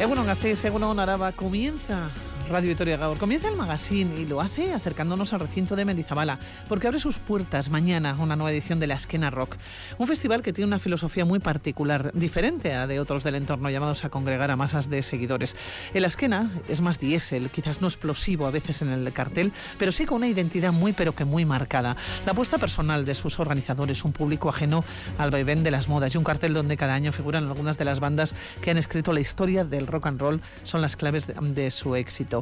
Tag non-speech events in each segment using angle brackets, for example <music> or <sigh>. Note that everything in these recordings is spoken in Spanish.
Egunon Gasteiz, Egunon Araba, comienza Radio Victoria Gaur. Comienza el magazine y lo hace acercándonos al recinto de Mendizabala, porque abre sus puertas mañana una nueva edición de la Esquena Rock, un festival que tiene una filosofía muy particular, diferente a de otros del entorno llamados a congregar a masas de seguidores. El Esquena es más diésel, quizás no explosivo a veces en el cartel, pero sí con una identidad muy pero que muy marcada. La apuesta personal de sus organizadores, un público ajeno al vaivén de las modas y un cartel donde cada año figuran algunas de las bandas que han escrito la historia del rock and roll son las claves de, de su éxito.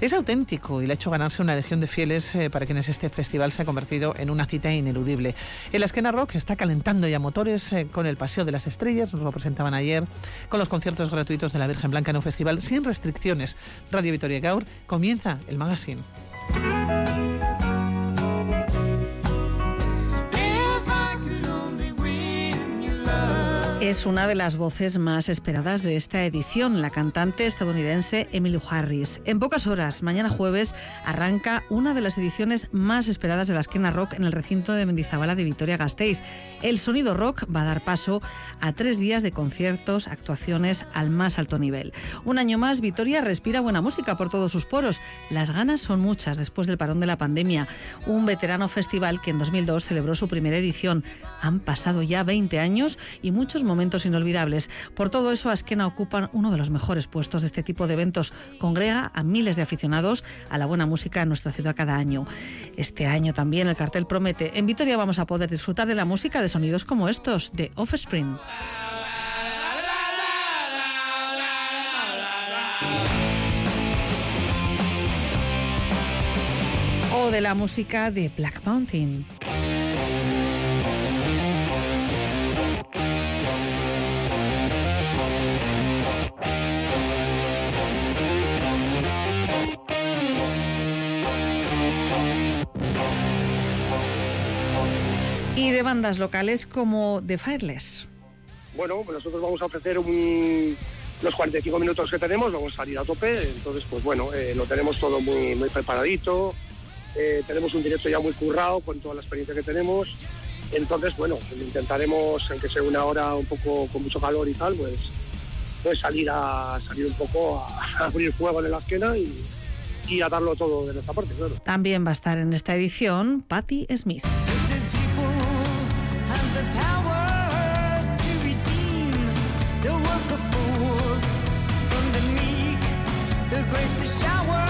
Es auténtico y le ha hecho ganarse una legión de fieles eh, para quienes este festival se ha convertido en una cita ineludible. El Esquena Rock está calentando ya motores eh, con el Paseo de las Estrellas, nos lo presentaban ayer, con los conciertos gratuitos de la Virgen Blanca en un festival sin restricciones. Radio Vitoria Gaur comienza el magazine. Es una de las voces más esperadas de esta edición, la cantante estadounidense Emily Harris. En pocas horas, mañana jueves, arranca una de las ediciones más esperadas de la esquena rock en el recinto de Mendizabala de Vitoria-Gasteiz. El sonido rock va a dar paso a tres días de conciertos, actuaciones al más alto nivel. Un año más, Vitoria respira buena música por todos sus poros. Las ganas son muchas después del parón de la pandemia. Un veterano festival que en 2002 celebró su primera edición. Han pasado ya 20 años y muchos momentos inolvidables. Por todo eso, Askena ocupan uno de los mejores puestos de este tipo de eventos. Congrega a miles de aficionados a la buena música en nuestra ciudad cada año. Este año también el cartel promete. En Vitoria vamos a poder disfrutar de la música de sonidos como estos de Offspring. O de la música de Black Mountain. Bandas locales como The Fireless. Bueno, pues nosotros vamos a ofrecer un, los 45 minutos que tenemos, vamos a salir a tope, entonces pues bueno, eh, lo tenemos todo muy, muy preparadito, eh, tenemos un directo ya muy currado con toda la experiencia que tenemos, entonces bueno, intentaremos, aunque sea una hora un poco con mucho calor y tal, pues, pues salir a salir un poco a, abrir fuego en la esquena y, y a darlo todo de nuestra parte, claro. También va a estar en esta edición Patti Smith. Grace the shower.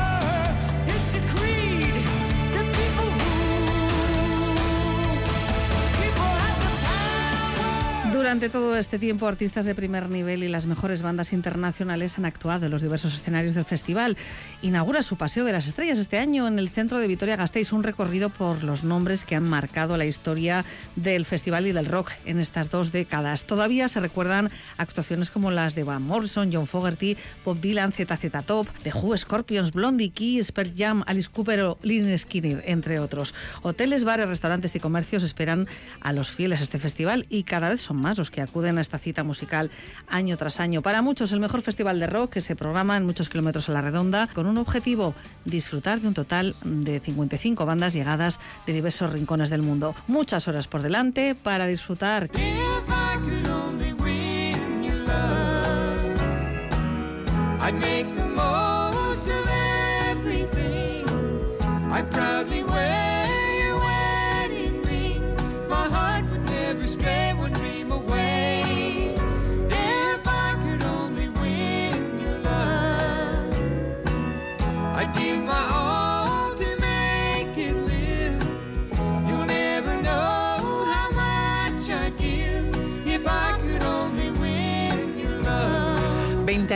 Durante todo este tiempo, artistas de primer nivel y las mejores bandas internacionales han actuado en los diversos escenarios del festival. Inaugura su Paseo de las Estrellas este año en el centro de Vitoria-Gasteiz, un recorrido por los nombres que han marcado la historia del festival y del rock en estas dos décadas. Todavía se recuerdan actuaciones como las de Van Morrison, John Fogerty, Bob Dylan, ZZ Top, The Who, Scorpions, Blondie, Kiss, Pearl Jam, Alice Cooper o Lynn Skinner, entre otros. Hoteles, bares, restaurantes y comercios esperan a los fieles a este festival y cada vez son más los que acuden a esta cita musical año tras año. Para muchos, el mejor festival de rock que se programa en muchos kilómetros a la redonda con un objetivo, disfrutar de un total de 55 bandas llegadas de diversos rincones del mundo. Muchas horas por delante para disfrutar.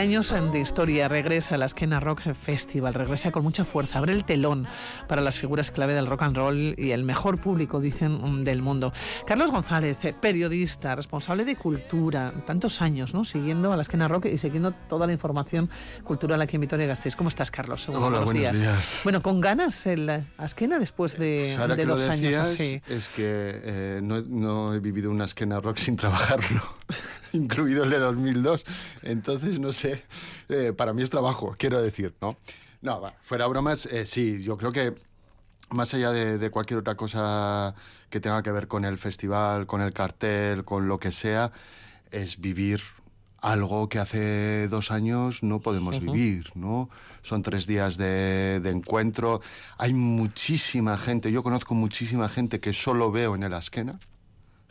Años de historia regresa a la Esquena Rock Festival, regresa con mucha fuerza, abre el telón para las figuras clave del rock and roll y el mejor público, dicen, del mundo. Carlos González, eh, periodista, responsable de cultura, tantos años, ¿no? Siguiendo a la Esquena Rock y siguiendo toda la información cultural aquí en Vitoria Gasteiz. ¿Cómo estás, Carlos? Hola, buenos, buenos días. Bueno, con ganas en la Esquena después de, que dos lo años así. Es que eh, no, no he vivido una Esquena Rock <laughs> sin trabajarlo. <laughs> incluido el de 2002. Entonces, no sé, eh, para mí es trabajo, quiero decir, ¿no? No, va, fuera bromas, eh, sí, yo creo que más allá de, de, cualquier otra cosa que tenga que ver con el festival, con el cartel, con lo que sea, es vivir algo que hace dos años no podemos vivir, ¿no? Son tres días de, de encuentro. Hay muchísima gente, yo conozco muchísima gente que solo veo en el Asquena.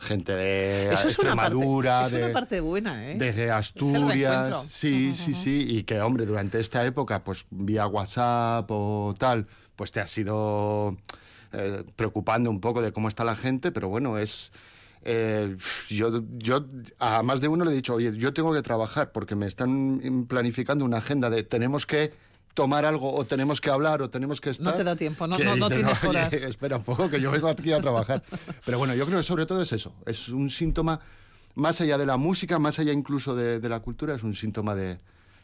Gente de Eso es una parte- Extremadura, es de, una parte buena, ¿eh? desde Asturias. Sí, sí, sí. Y que, hombre, durante esta época, pues vía WhatsApp o tal, pues te has ido eh, preocupando un poco de cómo está la gente, pero bueno, es. eh, yo, yo a más de uno le he dicho, oye, yo tengo que trabajar porque me están planificando una agenda de tenemos que tomar algo o tenemos que hablar o tenemos que estar. te da tiempo, no- no- no tienes "Oye, horas". espera un poco que yo vengo aquí a trabajar. <laughs> Pero bueno, yo creo que sobre todo es eso, es un síntoma, más allá de la música, más allá incluso de, de la cultura, es un síntoma de,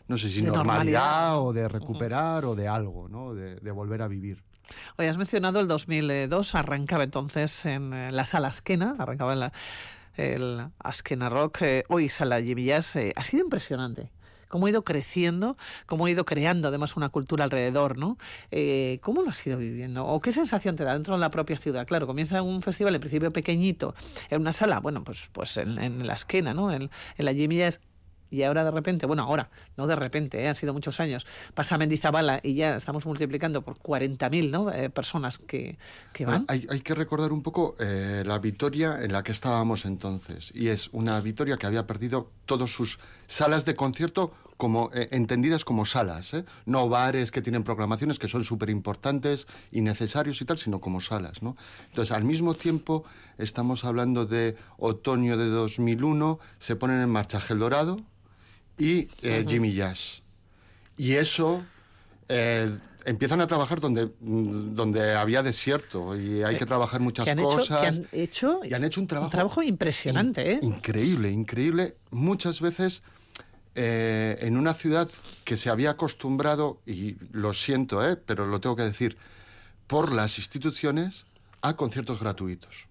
no sé si De normalidad, normalidad. o de recuperar o de algo, ¿no? De, de volver a vivir. Oye, has mencionado el 2002, arrancaba entonces en eh, la sala Askena, arrancaba en la, el Askena Rock, eh, hoy sala Jimmy Jazz, eh, ha sido impresionante. Cómo ha ido creciendo, cómo ha ido creando además una cultura alrededor, ¿no? Eh, ¿Cómo lo has ido viviendo? ¿O qué sensación te da dentro de la propia ciudad? Claro, comienza un festival en principio pequeñito, en una sala, bueno, pues, pues en, en la esquena, ¿no? En, en la Jimmy Jazz. Y ahora de repente, bueno, ahora, no de repente, ¿eh? han sido muchos años, pasa a Mendizabala y ya estamos multiplicando por 40.000 ¿no? Eh, personas que, que van. Hay, hay que recordar un poco eh, la Vitoria en la que estábamos entonces. Y es una Vitoria que había perdido todas sus salas de concierto como eh, entendidas como salas, ¿eh? no bares que tienen programaciones que son súper importantes y necesarios y tal, sino como salas. ¿no? Entonces, al mismo tiempo, estamos hablando de otoño de 2001, se ponen en marcha Gel Dorado y eh, Jimmy Jazz. Y eso eh, empiezan a trabajar donde, mm, donde había desierto y hay que trabajar muchas que han hecho, cosas. que han hecho, y han hecho un trabajo, impresionante, ¿eh? in- Increíble, increíble. Muchas veces eh, en una ciudad que se había acostumbrado, y lo siento, eh, pero lo tengo que decir, por las instituciones a conciertos gratuitos.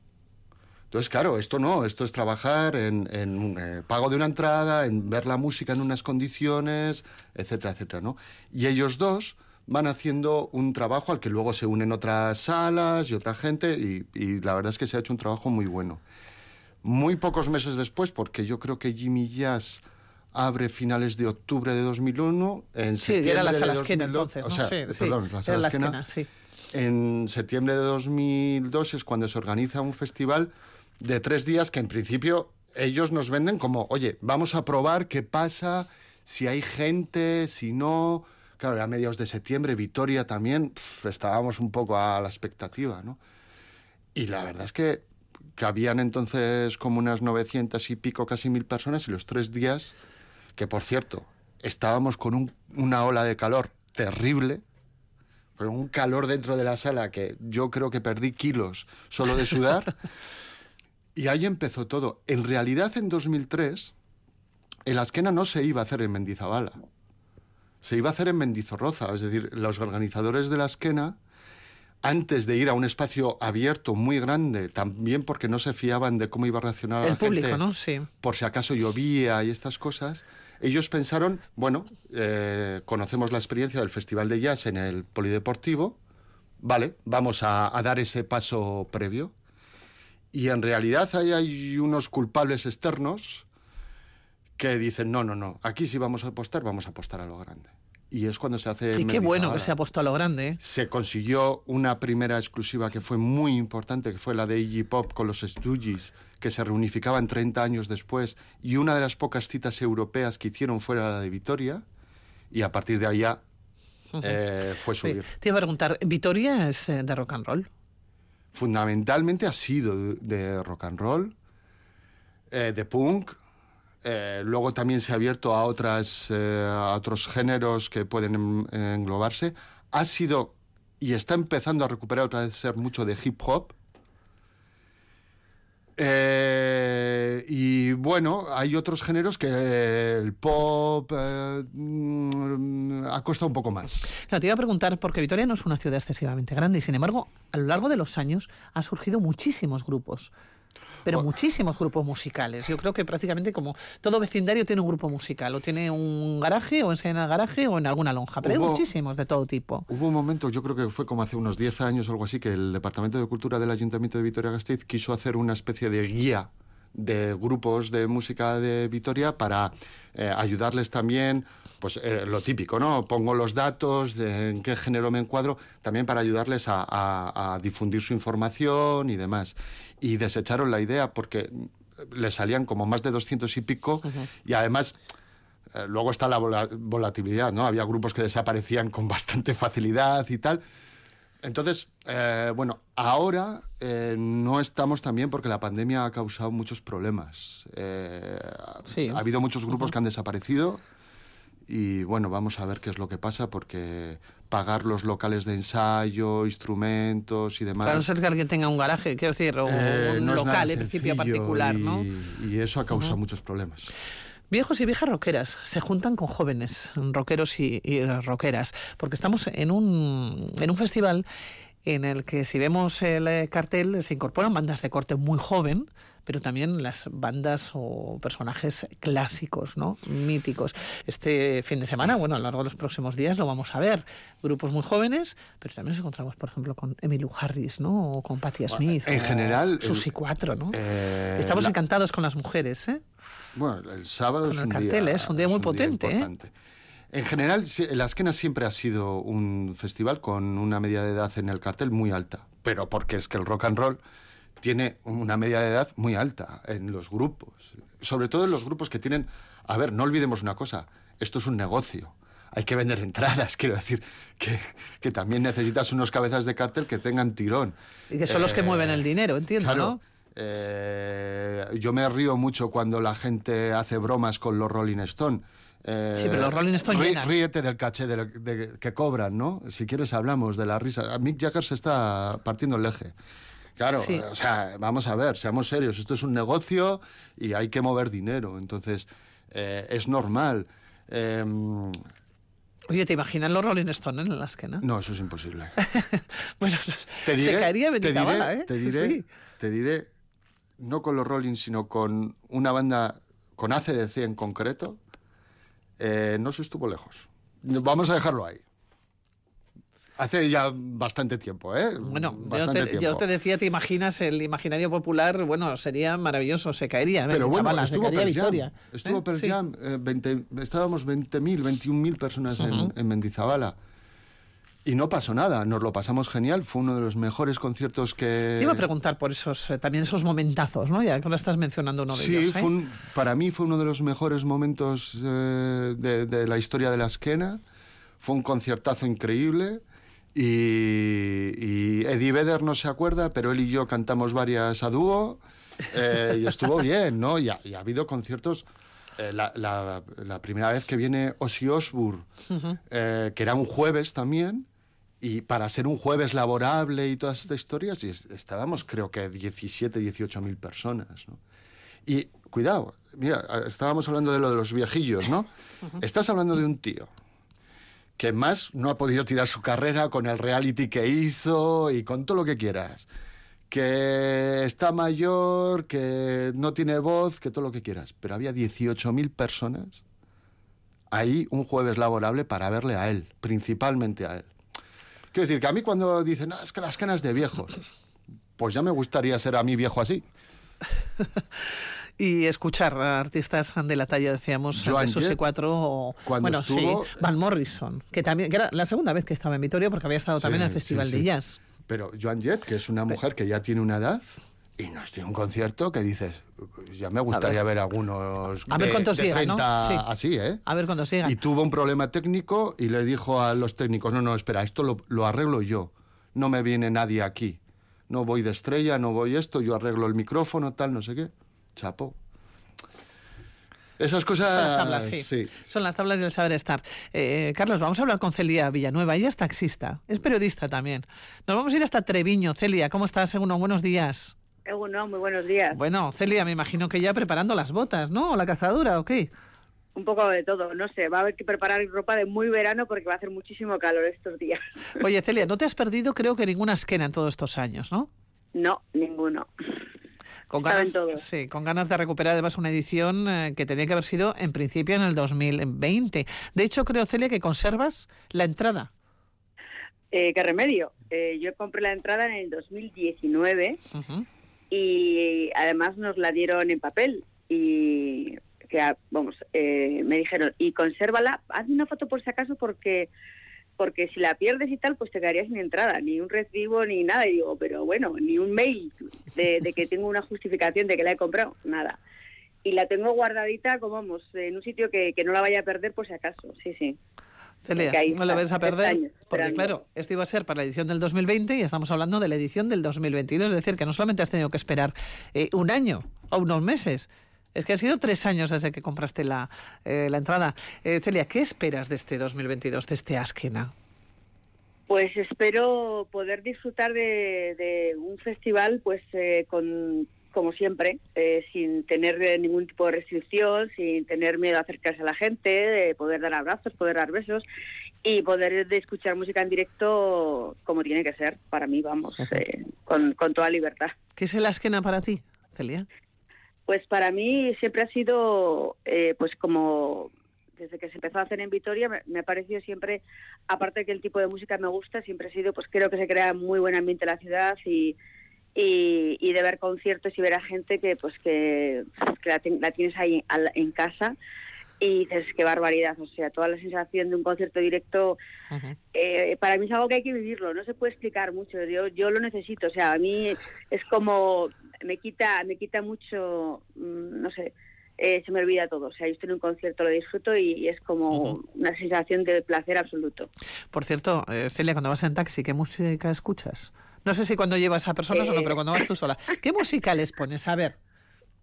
Entonces, claro, esto no, esto es trabajar en, en un, eh, pago de una entrada, en ver la música en unas condiciones, etcétera, etcétera, ¿no? Y ellos dos van haciendo un trabajo al que luego se unen otras salas y otra gente, y, y la verdad es que se ha hecho un trabajo muy bueno. Muy pocos meses después, porque yo creo que Jimmy Jazz abre finales de octubre de 2001, en Sí, era la septiembre de sala 2002 entonces, o ¿no? sea, Sí, sí, perdón, la era sala la esquena, esquena, sí. en septiembre de 2002 es cuando se organiza un festival de tres días que en principio ellos nos venden como, oye, vamos a probar qué pasa, si hay gente, si no. Claro, era mediados de septiembre, Vitoria también, pf, estábamos un poco a la expectativa, ¿no? Y la verdad es que cabían entonces como unas 900 y pico, casi mil personas, y los tres días, que por cierto, estábamos con un- una ola de calor terrible, con un calor dentro de la sala que yo creo que perdí kilos solo de sudar. <laughs> y ahí empezó todo. En realidad, en 2003, el Asquena no se iba a hacer en Mendizabala. Se iba a hacer en Mendizorroza. Es decir, los organizadores de la Asquena, antes de ir a un espacio abierto muy grande, también porque no se fiaban de cómo iba a reaccionar El la público, gente, ¿no? Sí. por si acaso llovía y estas cosas, ellos pensaron, bueno, eh, conocemos la experiencia del Festival de Jazz en el Polideportivo, vale, vamos a, a dar ese paso previo. Y en realidad ahí hay unos culpables externos que dicen, no, no, no, aquí sí vamos a apostar, vamos a apostar a lo grande. Y es cuando se hace... Y qué bueno que se ha puesto a lo grande, ¿eh? Se consiguió una primera exclusiva que fue muy importante, que fue la de Iggy Pop con los Stooges, que se reunificaban 30 años después, y una de las pocas citas europeas que hicieron fue la de Vitoria, y a partir de ya eh, fue Sí. subir. Te iba a preguntar, ¿Vitoria es eh, de rock and roll? Fundamentalmente ha sido de, rock and roll, eh, de punk, eh, luego también se ha abierto a, otras, eh, a otros géneros que pueden englobarse. Ha sido y está empezando a recuperar otra vez ser mucho de hip hop. Eh, y bueno, hay otros géneros que eh, el pop eh, mm, ha costado un poco más. Te iba a preguntar, porque Vitoria no es una ciudad excesivamente grande y sin embargo, a lo largo de los años han surgido muchísimos grupos. Pero muchísimos grupos musicales. Yo creo que prácticamente como todo vecindario tiene un grupo musical. O tiene un garaje, o enseña en el garaje, o en alguna lonja. Pero hay Hubo- muchísimos de todo tipo. Hubo un momento, yo creo que fue como hace unos 10 años o algo así, que el Departamento de Cultura del Ayuntamiento de Vitoria-Gasteiz quiso hacer una especie de guía de grupos de música de Vitoria para eh, ayudarles también, pues eh, lo típico, ¿no? Pongo los datos, de en qué género me encuadro, también para ayudarles a, a- a difundir su información y demás. Y desecharon la idea porque le salían como más de 200 y pico y además... eh, luego está la vola- volatilidad, ¿no? Había grupos que desaparecían con bastante facilidad y tal. Entonces, eh, bueno, ahora eh, no estamos también porque la pandemia ha causado muchos problemas. Eh, Sí. Ha habido muchos grupos que han desaparecido y bueno, vamos a ver qué es lo que pasa porque pagar los locales de ensayo, instrumentos y demás. Para no ser que alguien tenga un garaje, quiero decir, o eh, un no local en principio particular, y, ¿no? y eso ha causado muchos problemas. Viejos y viejas rockeras. Se juntan con jóvenes rockeros y, rockeras, porque estamos en un, en un festival en el que si vemos el eh, cartel se incorporan bandas de corte muy joven, pero también las bandas o personajes clásicos, ¿no? míticos. Este fin de semana, bueno, a lo largo de los próximos días lo vamos a ver. Grupos muy jóvenes, pero también nos encontramos, por ejemplo, con Emmylou Harris, ¿no? O con Patti Smith. en o general, Susi el- 4, ¿no? eh, Estamos la- encantados con las mujeres, ¿eh? Bueno, el sábado Con es el un cartel, día, es un día muy potente, ¿eh? importante. En general, la Esquena siempre ha sido un festival con una media de edad en el cartel muy alta, pero porque es que el rock and roll tiene una media de edad muy alta en los grupos, sobre todo en los grupos que tienen, a ver, no olvidemos una cosa, esto es un negocio. Hay que vender entradas, <laughs> quiero decir, que, que también necesitas unos cabezas de cartel que tengan tirón. Y que son los que Eh, mueven el dinero, entiendo, claro, ¿no? eh, yo me río mucho cuando la gente hace bromas con los Rolling Stone. Eh, Sí, pero los Rolling Stone rí-. Ríete del caché de, de- que cobran, ¿no? Si quieres hablamos de la risa. Mick Jagger se está partiendo el eje. Claro, Sí. o sea, vamos a ver, seamos serios. Esto es un negocio y hay que mover dinero. Entonces, eh, es normal. Eh, Oye, ¿te imaginas los Rolling Stone en la esquena? no, eso es imposible. <laughs> Bueno, Te diré, se caería te diré, bala, ¿eh? te diré, Sí. te diré, no con los Rolling, sino con una banda, con ACDC en concreto, eh, no se estuvo lejos. Vamos a dejarlo ahí. Hace ya bastante tiempo, ¿eh? Bueno, yo te, yo te decía, te imaginas el imaginario popular, bueno, sería maravilloso, se caería. Pero bueno, se estuvo Pearl Jam. Estuvo ¿eh? Pearl Sí. Jam, eh, 20 estábamos 20.000, 21.000 personas en, en Mendizabala. Y no pasó nada, nos lo pasamos genial. Fue uno de los mejores conciertos que. Te iba a preguntar por esos, eh, también esos momentazos, ¿no? Ya que ahora estás mencionando uno de Sí, ellos. ¿eh? fue un- para mí fue uno de los mejores momentos eh, de, de la historia de la esquena. Fue un conciertazo increíble. Y, y Eddie Vedder no se acuerda, pero él y yo cantamos varias a dúo. eh, y estuvo <laughs> bien, ¿no? Y ha, y ha habido conciertos. eh, la, la- la primera vez que viene Ozzy Osbourne, eh, que era un jueves también, y para ser un jueves laborable y todas estas historias, y estábamos creo que 17, 18 mil personas, ¿no? Y cuidado, mira, estábamos hablando de lo de los viejillos, ¿no? <laughs> Estás hablando de un tío que más no ha podido tirar su carrera con el reality que hizo y con todo lo que quieras. Que está mayor, que no tiene voz, que todo lo que quieras. Pero había 18.000 personas ahí un jueves laborable para verle a él, principalmente a él. Quiero decir que a mí cuando dicen, no, es que las canas de viejos, pues ya me gustaría ser a mí viejo así. <laughs> Y escuchar a artistas de la talla, decíamos, Joan de Susi Jett, 4 o, cuando bueno, estuvo- sí, Van Morrison, que también que era la segunda vez que estaba en Vitoria porque había estado también en el Festival sí, de. Jazz. Pero Joan Jett, que es una mujer que ya tiene una edad y nos dio un concierto que dices, ya me gustaría ver. algunos A ver cuántos de llegan, ¿no? 30 Sí. así, ¿eh? A ver cuando siga. Y tuvo un problema técnico y le dijo a los técnicos, no, no, espera, esto lo, lo arreglo yo, no me viene nadie aquí, no voy de estrella, no voy esto, yo arreglo el micrófono, tal, no sé qué. Chapo. Esas cosas... Son las tablas, sí. Son las tablas del saber estar. Eh, Carlos, vamos a hablar con Celia Villanueva. Ella es taxista, es periodista también. Nos vamos a ir hasta Treviño. Celia, ¿cómo estás? Según buenos días. Bueno, muy buenos días. Bueno, Celia, me imagino que ya preparando las botas, ¿no? ¿O la cazadura o qué? Un poco de todo, no sé, va a haber que preparar ropa de muy verano porque va a hacer muchísimo calor estos días. Oye, Celia, no te has perdido creo que ninguna esquena en todos estos años, ¿no? No, ninguno. Con ganas, sí, con ganas de recuperar además una edición eh, que tenía que haber sido en principio en el 2020. De hecho, creo, Celia, que conservas la entrada. Eh, ¿Qué remedio? Eh, yo compré la entrada en el 2019 Ujú. y además nos la dieron en papel y que ah, vamos eh, me dijeron y consérvala hazme una foto por si acaso porque porque si la pierdes y tal pues te quedarías sin entrada ni un recibo ni nada. Y digo pero bueno ni un mail de, de que tengo una justificación de que la he comprado nada. Y la tengo guardadita como vamos en un sitio que, que no la vaya a perder por si acaso sí sí. Celia, no la vas a perder, porque claro, esto iba a ser para la edición del 2020 y estamos hablando de la edición del 2022, es decir, que no solamente has tenido que esperar eh, un año o unos meses, es que ha sido tres años desde que compraste la, eh, la entrada. Eh, Celia, ¿qué esperas de este 2022, de este Askena? Pues espero poder disfrutar de, de un festival, pues eh, con como siempre, eh, sin tener ningún tipo de restricción, sin tener miedo a acercarse a la gente, de poder dar abrazos, poder dar besos y poder de escuchar música en directo como tiene que ser, para mí, vamos, con, con toda libertad. ¿Qué es el Askena para ti, Celia? Pues para mí siempre ha sido, eh, pues como desde que se empezó a hacer en Vitoria, me, ha parecido siempre, aparte de que el tipo de música me gusta, siempre ha sido, pues creo que se crea muy buen ambiente en la ciudad y, y, de ver conciertos y ver a gente que pues que, la, ten- la tienes ahí en casa y dices qué barbaridad, o sea, toda la sensación de un concierto directo eh, para mí es algo que hay que vivirlo, no se puede explicar mucho. Yo, yo lo necesito, o sea, a mí es como me quita, me quita mucho, mm, no sé, eh, se me olvida todo. O sea, yo estoy en un concierto, lo disfruto y, y es como una sensación de placer absoluto. Por cierto, eh, Celia, cuando vas en taxi, ¿qué música escuchas? No sé si cuando llevas a personas o no, Eh. pero cuando vas tú sola. ¿Qué <laughs> música les pones? A ver.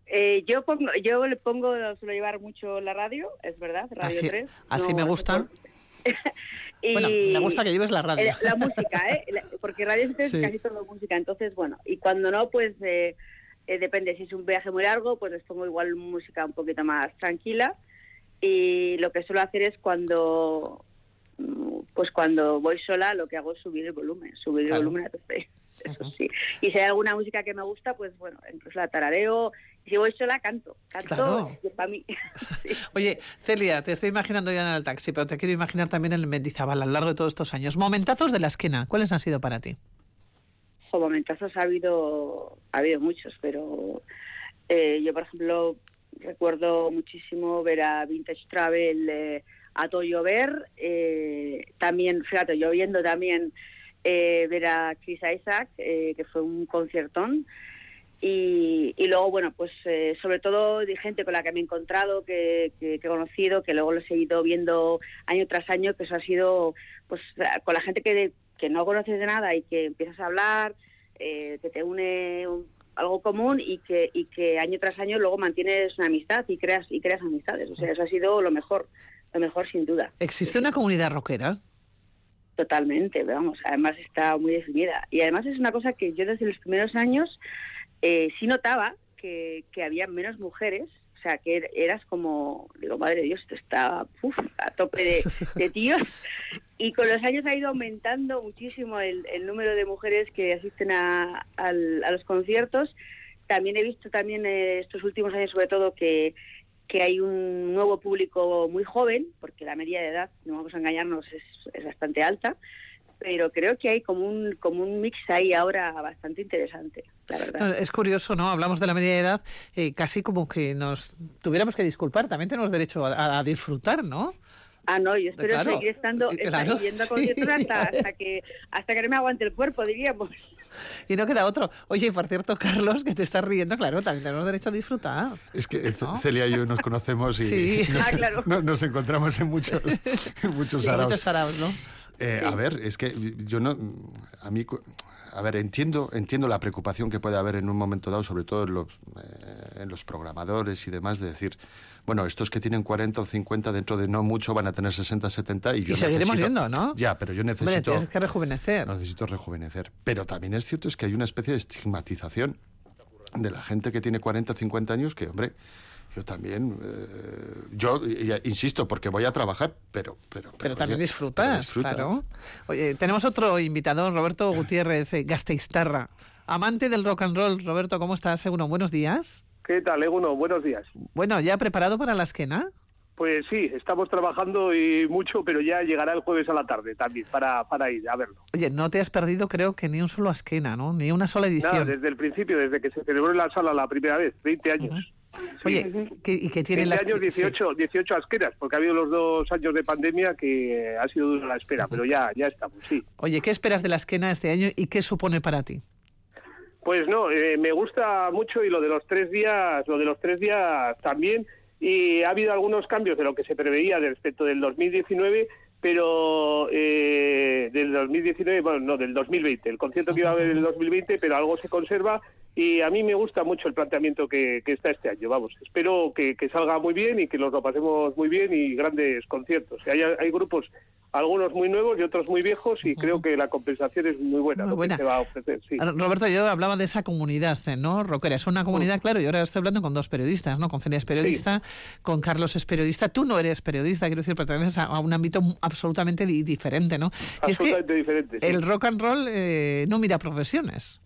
Eh, yo pongo, yo le pongo, suelo llevar mucho la radio, es verdad, Radio Así- 3. así no- me gusta. <laughs> y, Bueno, me gusta que lleves la radio. Eh, la música, ¿eh? La- porque radio es Sí. casi todo música. Entonces, bueno, y cuando no, pues eh, eh, depende. Si es un viaje muy largo, pues les pongo igual música un poquito más tranquila. Y lo que suelo hacer es cuando, mm, pues cuando voy sola, lo que hago es subir el volumen, subir Claro. el volumen a tope. Eso sí. Y si hay alguna música que me gusta, pues bueno, incluso la tarareo. Y si voy sola, canto. Canto Claro. para mí. <laughs> Sí. Oye, Celia, te estoy imaginando ya en el taxi, pero te quiero imaginar también en el Mendizábal a lo largo de todos estos años. Momentazos de la esquina, ¿cuáles han sido para ti? Jo, momentazos ha habido, ha habido muchos, pero eh, yo, por ejemplo, recuerdo muchísimo ver a Vintage Travel eh, a todo llover, eh, también, fíjate, lloviendo también, eh, ver a Chris Isaac, eh, que fue un conciertón, y, y luego, bueno, pues eh, sobre todo de gente con la que me he encontrado, que, que- he conocido, que luego los he ido viendo año tras año, que eso ha sido, pues, con la gente que, que no conoces de nada y que empiezas a hablar, eh, que te une un- algo común y que, y que año tras año luego mantienes una amistad y creas, y creas amistades. O sea, eso ha sido lo mejor, lo mejor sin duda. ¿Existe una comunidad rockera? Totalmente, vamos, además está muy definida. Y además es una cosa que yo desde los primeros años eh, sí notaba que, que había menos mujeres, o sea, que er- eras como, digo, madre de Dios, esto está uf, a tope de, <laughs> de tíos. Y con los años ha ido aumentando muchísimo el, el número de mujeres que asisten a, al- a los conciertos. También he visto también eh, estos últimos años, sobre todo, que, que hay un nuevo público muy joven, porque la media de edad, no vamos a engañarnos, es, bastante alta, pero creo que hay como un, como un mix ahí ahora bastante interesante, la verdad. Es curioso, ¿no? Hablamos de la media edad, eh, casi como que nos tuviéramos que disculpar. También tenemos derecho a, a disfrutar, ¿no? Ah, no, yo espero Claro, seguir estando estar claro, yendo a sí. conciertos hasta, hasta que hasta que no me aguante el cuerpo, diríamos. Y no queda otro. Oye, y por cierto, Carlos, que te estás riendo, claro, también tenemos derecho a disfrutar. Es que. Celia y yo nos conocemos y Sí. nos, Ah, claro. no- nos encontramos en muchos, en muchos Sí, saraos. muchos saraos, ¿no? Eh, A ver, es que yo no. A mí. A ver, entiendo, entiendo la preocupación que puede haber en un momento dado, sobre todo en los, eh, en los programadores y demás, de decir, bueno, estos que tienen 40 o 50 dentro de no mucho van a tener 60, 70 y yo Y seguiremos yendo, ¿no? Ya, pero yo Hombre, necesito, tienes que rejuvenecer. necesito rejuvenecer. Pero también es cierto es que hay una especie de estigmatización de la gente que tiene 40, 50 años que, hombre, yo también, eh, yo insisto, porque voy a trabajar, pero... Pero, Pero también oye, disfrutas, pero disfrutas. claro. Oye, tenemos otro invitado, Roberto Gutiérrez eh, Gasteiztarra, amante del rock and roll. Roberto, ¿cómo estás? Seguno, buenos días. ¿Qué tal, Eguno? Buenos días. Bueno, ¿ya preparado para la esquena? Pues sí, estamos trabajando y mucho, pero ya llegará el jueves a la tarde también para, para ir a verlo. Oye, no te has perdido creo que ni un solo Asquena, ¿no? Ni una sola edición. Nada, desde el principio, desde que se celebró en la sala la primera vez, 20 años. Sí. Oye, ¿qué- ¿y qué tienen 20 las años, sí. 18, 18 asqueras, porque ha habido los dos años de pandemia que ha sido dura la espera, pero ya, ya estamos, sí. Oye, ¿qué esperas de la Asquena este año y qué supone para ti? Pues no, eh, me gusta mucho y lo de los tres días, lo de los tres días también. Y ha habido algunos cambios de lo que se preveía respecto del 2019, pero eh, del 2019, bueno, no, del 2020, el concierto que iba a haber en el 2020, pero algo se conserva y a mí me gusta mucho el planteamiento que, que está este año. Vamos, espero que, que salga muy bien y que nos lo pasemos muy bien y grandes conciertos. Hay, hay grupos, algunos muy nuevos y otros muy viejos y creo que la compensación es muy buena, Muy lo buena. que se va a ofrecer. Sí. Roberto, yo hablaba de esa comunidad, eh, ¿no? Rockera. Es una comunidad, claro, y ahora estoy hablando con dos periodistas, ¿no? Con Celia es periodista, con Carlos es periodista. Tú no eres periodista, quiero decir, perteneces a, a un ámbito absolutamente di- diferente, ¿no? Y es que Absolutamente diferente. sí. el rock and roll eh, no mira profesiones.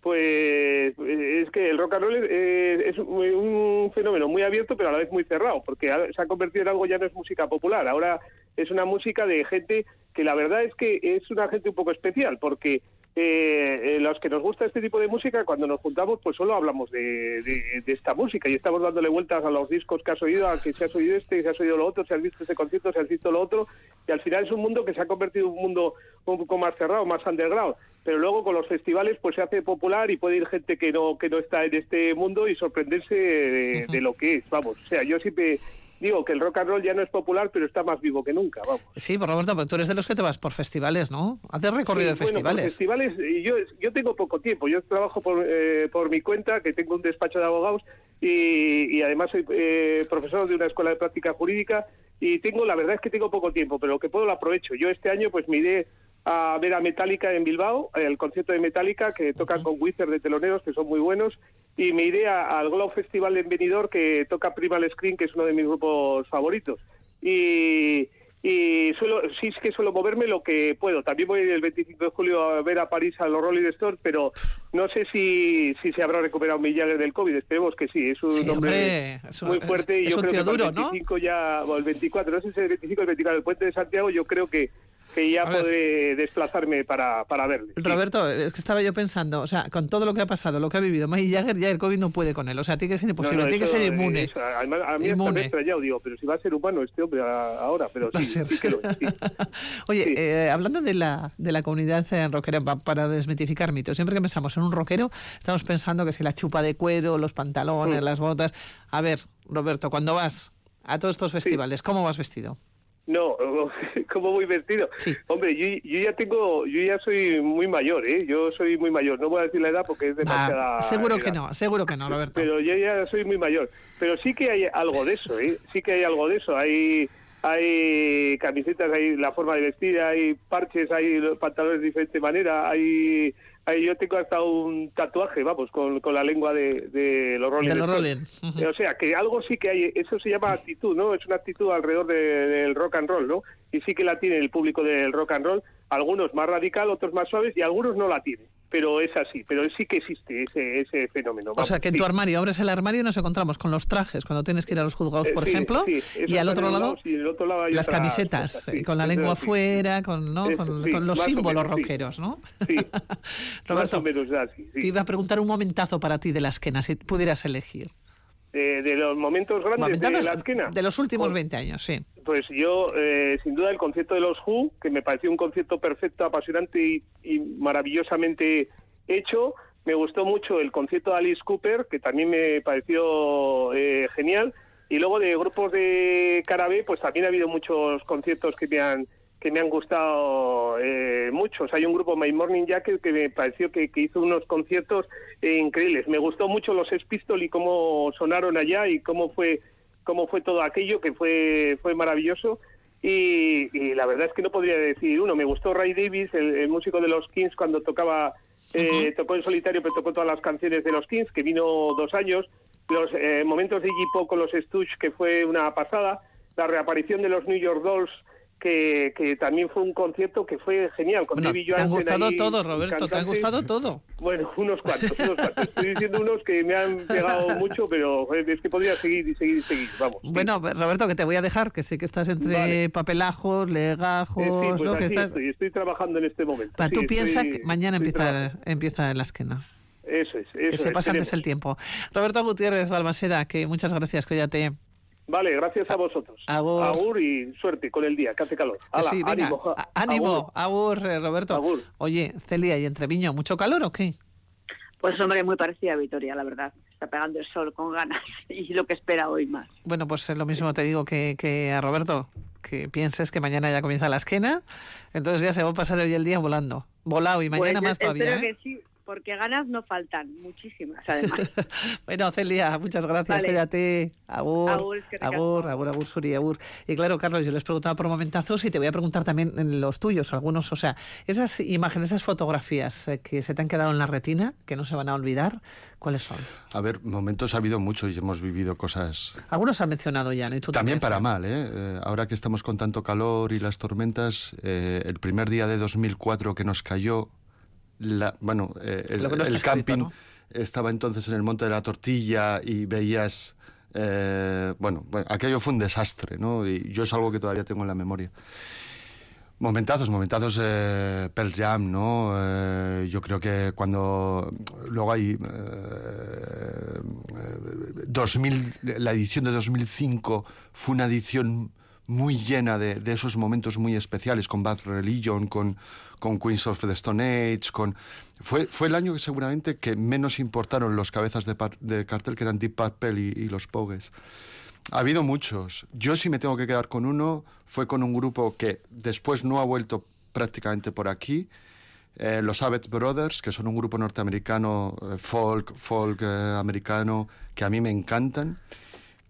Pues eh, es que el rock and roll eh, es un un fenómeno muy abierto, pero a la vez muy cerrado, porque se ha convertido en algo ya no es música popular, ahora es una música de gente que la verdad es que es una gente un poco especial, porque eh, eh, los que nos gusta este tipo de música, cuando nos juntamos, pues solo hablamos de, de- de esta música y estamos dándole vueltas a los discos que has oído, a que si has oído este, si has oído lo otro, si has visto este concierto, si has visto lo otro, y al final es un mundo que se ha convertido en un mundo un poco más cerrado, más underground, pero luego con los festivales pues se hace popular y puede ir gente que no que no está en este mundo y sorprenderse de, de lo que es, vamos, o sea, yo siempre digo que el rock and roll ya no es popular, pero está más vivo que nunca, vamos. Sí, Roberto, pero tú eres de los que te vas por festivales, ¿no? Haces recorrido Sí, de bueno, por festivales. festivales, yo, yo tengo poco tiempo. Yo trabajo por, eh, por mi cuenta, que tengo un despacho de abogados y, y además soy eh, profesor de una escuela de práctica jurídica y tengo, la verdad es que tengo poco tiempo, pero lo que puedo lo aprovecho. Yo este año pues me iré a ver a Metallica en Bilbao, el concierto de Metallica, que tocan con Wizard de teloneros, que son muy buenos, y me iré a- al Glow Festival en Benidorm, que toca Primal Screen, que es uno de mis grupos favoritos. Y, y suelo, sí es que suelo moverme lo que puedo. También voy el 25 de julio a ver a París a los Rolling Stones, pero no sé si, si se habrá recuperado Jagger del COVID. Esperemos que sí. Es un Sí, hombre muy fuerte y es yo un creo que duro, el ¿no? 25 ya, o el 24, no sé si es el 25 o el 24 del Puente de Santiago, yo creo que, que ya A ver. podré desplazarme para, para verle. Sí. Roberto, es que estaba yo pensando, o sea, con todo lo que ha pasado, lo que ha vivido Mike Jagger, ya el COVID no puede con él. O sea, tiene que ser imposible, No, no, tiene eso- que ser inmune. eso, además, a mí Inmune. me he extrañado, digo, pero si va a ser humano este hombre a- ahora, pero Va a sí, ser. sí que lo es. sí. <laughs> Oye, Sí. eh, hablando de la, de la comunidad eh, rockera, pa- para desmitificar mitos, siempre que pensamos en un rockero, estamos pensando que si la chupa de cuero, los pantalones, Mm. las botas. A ver, Roberto, cuando vas a todos estos festivales, ¿cómo vas vestido? No, <laughs> como muy vestido. Sí. Hombre, yo, yo ya tengo, yo ya soy muy mayor, ¿eh? Yo soy muy mayor. No voy a decir la edad porque es demasiada. Ah, seguro que no, seguro que no, Roberto. Pero yo ya soy muy mayor. Pero sí que hay algo de eso, ¿eh? Sí que hay algo de eso. Hay, hay camisetas, hay la forma de vestir, hay parches, hay pantalones de diferente manera, hay yo tengo hasta un tatuaje, vamos, con, con la lengua de, de los Rolling de los <laughs> O sea, que algo sí que hay, eso se llama actitud, ¿no? Es una actitud alrededor de- del rock and roll, ¿no? Y sí que la tiene el público del rock and roll, algunos más radical, otros más suaves y algunos no la tienen. Pero es así, pero sí que existe ese, ese fenómeno. O sea, vamos, que en sí. tu armario abres el armario y nos encontramos con los trajes cuando tienes que ir a los juzgados, Eh, por sí, ejemplo, sí, y al otro lado y en el otro lado hay las camisetas, cosas, eh, con la lengua sí. fuera, con, ¿no? Con, los símbolos menos, rockeros, ¿no? Sí, Roberto, más o menos así, <laughs> sí. te iba a preguntar un momentazo para ti de la esquena, si pudieras elegir. De, de los momentos grandes de la esquina. de los últimos Pues- 20 años, sí. Pues yo, eh, sin duda, el concierto de los Who, que me pareció un concierto perfecto, apasionante y, y maravillosamente hecho. Me gustó mucho el concierto de Alice Cooper, que también me pareció eh, genial. Y luego de grupos de Carabé, pues también ha habido muchos conciertos que me han que me han gustado eh, muchos. Hay un grupo, My Morning Jacket, que me pareció que, que hizo unos conciertos eh, increíbles. Me gustó mucho los Sex Pistols y cómo sonaron allá y cómo fue cómo fue todo aquello, que fue fue maravilloso. Y, y la verdad es que no podría decir uno. Me gustó Ray Davis, el, el músico de los Kings, cuando tocaba, eh, tocó en solitario, pero tocó todas las canciones de los Kings, que vino dos años. Los eh, momentos de Iggy Pop con los Stooges, que fue una pasada. La reaparición de los New York Dolls, que, que también fue un concierto que fue genial. Con Bueno, David te han gustado ahí todo, Roberto, te han gustado todo. Bueno, <laughs> unos cuantos, unos cuantos. Estoy diciendo unos que me han pegado <laughs> mucho, pero es que podría seguir y seguir y seguir, vamos. sí. Bueno, Roberto, que te voy a dejar, que sé que estás entre Vale. papelajos, legajos, Eh, sí, pues ¿no? aquí Que estás... estoy, estoy trabajando en este momento. Sí, tú piensas que mañana empieza, empieza la esquena. Eso es, eso Que es, sepas antes el tiempo. Roberto Gutiérrez Balmaseda, que muchas gracias, cuídate. Vale, gracias a vosotros. Agur. Agur y suerte con el día, que hace calor. Hala, sí, venga, ánimo. ánimo, Agur. agur, eh, Roberto. Agur. Oye, Celia y Entreviño, ¿mucho calor o qué? Pues hombre, muy parecida a Vitoria, la verdad. Está pegando el sol con ganas <laughs> y lo que espera hoy más. Bueno, pues lo mismo te digo que, que a Roberto, que pienses que mañana ya comienza la esquena, entonces ya se va a pasar hoy el día volando. Volado y mañana Pues, más todavía. Espero ¿eh? que sí, porque ganas no faltan, muchísimas además. <laughs> Bueno, Celia, muchas gracias, Vale. cuídate. Agur, Agur, es que te agur, casco. agur, agur, Suri, agur. Y claro, Carlos, yo les preguntaba por momentazos y te voy a preguntar también en los tuyos, algunos, o sea, esas imágenes, esas fotografías eh, que se te han quedado en la retina, que no se van a olvidar, ¿cuáles son? A ver, momentos ha habido mucho y hemos vivido cosas Algunos han mencionado ya, ¿no? Y tú También para Sam. mal, ¿eh? Eh, Ahora que estamos con tanto calor y las tormentas, eh, el primer día de 2004 que nos cayó, la, bueno, eh, el, escrito, camping ¿no? estaba entonces en el Monte de la Tortilla y veías, eh, bueno, bueno, aquello fue un desastre, ¿no? Y yo es algo que todavía tengo en la memoria. Momentazos, momentazos eh, Pearl Jam, ¿no? Eh, yo creo que cuando luego hay eh, eh, 2000, la edición de 2005 fue una edición muy llena de, esos momentos muy especiales con Bad Religion, con, con Queens of the Stone Age, fue, el año que seguramente que menos importaron los cabezas de, cartel que eran Deep Purple y, y los Pogues. Ha habido muchos. Yo si me tengo que quedar con uno, fue con un grupo que después no ha vuelto prácticamente por aquí, eh, los Abbott Brothers, que son un grupo norteamericano, eh, folk, folk eh, americano, que a mí me encantan,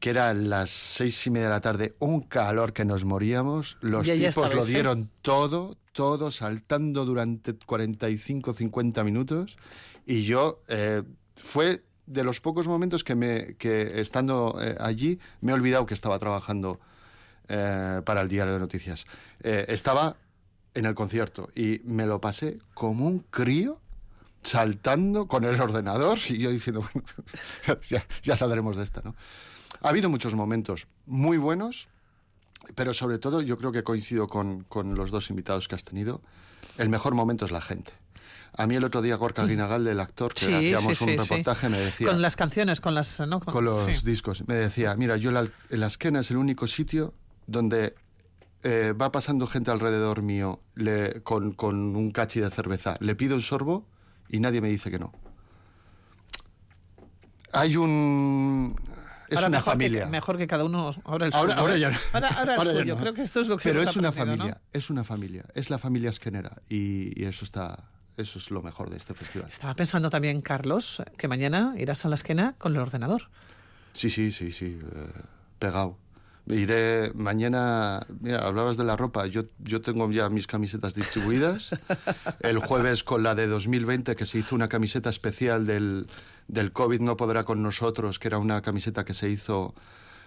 que eran las seis y media de la tarde, un calor que nos moríamos, los Y ahí tipos lo estabais, ¿eh? dieron todo, todo, saltando durante 45, 50 minutos, y yo, eh, fue de los pocos momentos que, me, que estando eh, allí, me he olvidado que estaba trabajando eh, para el diario de noticias. Eh, estaba en el concierto y me lo pasé como un crío saltando con el ordenador y yo diciendo, <laughs> bueno, <laughs> ya, ya saldremos de esta, ¿no? Ha habido muchos momentos muy buenos, pero sobre todo yo creo que coincido con, con los dos invitados que has tenido. El mejor momento es la gente. A mí el otro día Gorka Guinagalde, el actor, que Sí, hacíamos sí, un sí, reportaje, me decía Con las canciones, con las... ¿no? con los discos. Me decía, mira, yo la, en la esquena es el único sitio donde eh, va pasando gente alrededor mío le- con, con un cachi de cerveza. Le pido un sorbo y nadie me dice que no. Hay un... Es Ahora una mejor familia. Que, mejor que cada uno ahora el Ahora, suyo. ahora ¿eh? ya no. Ahora, ahora el suyo. no. Creo que esto es lo que Pero es una familia, es una familia, es la familia esquenera y, y eso está, eso es lo mejor de este festival. Estaba pensando también, Carlos, que mañana irás a la esquena con el ordenador. Sí, sí, sí, sí, eh, pegado. Iré mañana, mira, hablabas de la ropa, yo, yo tengo ya mis camisetas distribuidas. <laughs> El jueves con la de 2020, que se hizo una camiseta especial del, del COVID no podrá con nosotros, que era una camiseta que se hizo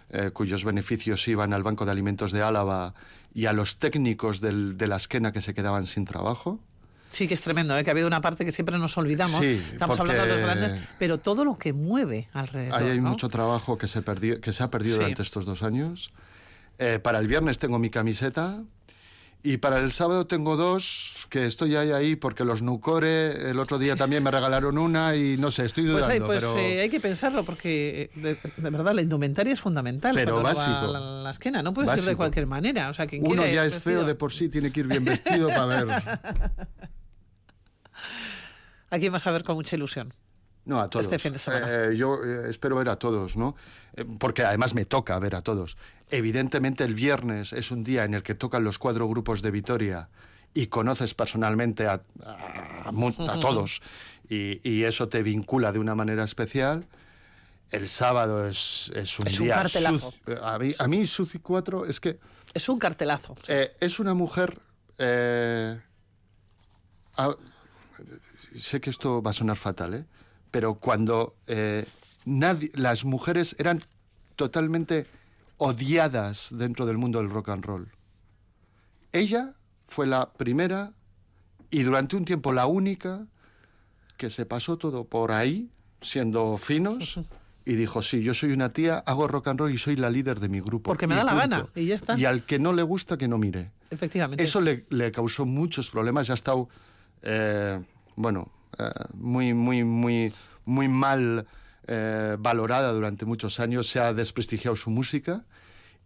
eh, cuyos beneficios iban al Banco de Alimentos de Álava y a los técnicos del- de la esquena que se quedaban sin trabajo. Sí, que es tremendo, ¿eh? que ha habido una parte que siempre nos olvidamos. Sí, Estamos hablando de los grandes, pero todo lo que mueve alrededor. Ahí hay ¿no? mucho trabajo que se, perdió, que se ha perdido Sí. durante estos dos años. Eh, para el viernes tengo mi camiseta y para el sábado tengo dos que estoy ahí ahí porque los Nucore el otro día también me regalaron una y no sé, estoy Pues, dudando. hay, pues pero... eh, hay que pensarlo porque eh, de, de verdad la indumentaria es fundamental Pero va básico. a la, la esquena. No puedes ir de Básico. cualquier manera. O sea, quien Uno ya es feo de por sí, tiene que ir bien vestido para ver. <laughs> ¿A quién vas a ver con mucha ilusión? No, a todos. Este fin de semana. Eh, yo eh, espero ver a todos, ¿no? Porque además me toca ver a todos. Evidentemente el viernes es un día en el que tocan los cuatro grupos de Vitoria y conoces personalmente a, a- a mu- a todos y, y eso te vincula de una manera especial. El sábado es, es un Es un día... cartelazo. Suz- a, mí, a mí Suzy 4 es que Es un cartelazo. eh, es una mujer... eh, sé que esto va a sonar fatal, ¿eh? pero cuando eh, nadie, las mujeres eran totalmente odiadas dentro del mundo del rock and roll. Ella fue la primera y durante un tiempo la única que se pasó todo por ahí, siendo finos, <laughs> y dijo, sí, yo soy una tía, hago rock and roll y soy la líder de mi grupo. Porque me da la gana, y ya está. Y al que no le gusta, que no mire. Efectivamente. Eso le, le causó muchos problemas. Ya ha estado, eh, bueno, eh, muy, muy, muy, muy mal eh, valorada durante muchos años. Se ha desprestigiado su música.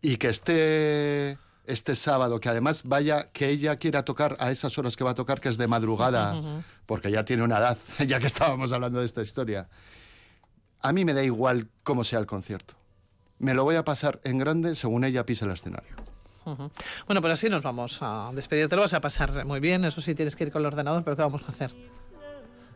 Y que esté este sábado, que además vaya, que ella quiera tocar a esas horas que va a tocar, que es de madrugada, porque ya tiene una edad, <laughs> ya que estábamos hablando de esta historia. A mí me da igual cómo sea el concierto. Me lo voy a pasar en grande según ella pise el escenario. Bueno, pues así nos vamos a despedir. Te lo vas a pasar muy bien. Eso sí, tienes que ir con el ordenador, pero ¿qué vamos a hacer?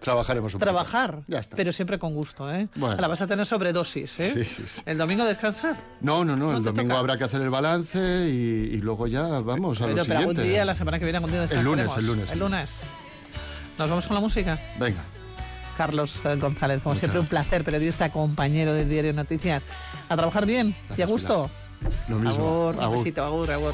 Trabajaremos un. Trabajar, Ya está. pero siempre con gusto, ¿eh? Bueno. La vas a tener sobredosis, ¿eh? Sí, sí, sí. El domingo descansar. No, no, no, ¿No el domingo toca? habrá que hacer el balance y, y luego ya vamos a Pero, lo pero algún siguiente. día, la semana que viene, algún día El lunes, el lunes, El lunes. Nos vamos con la música. Venga, Carlos eh, González, como Muchas siempre, un gracias. placer, periodista, compañero de Diario Noticias. A trabajar bien y a gusto. lo mismo. Agur, un Agur. besito, agur, agur.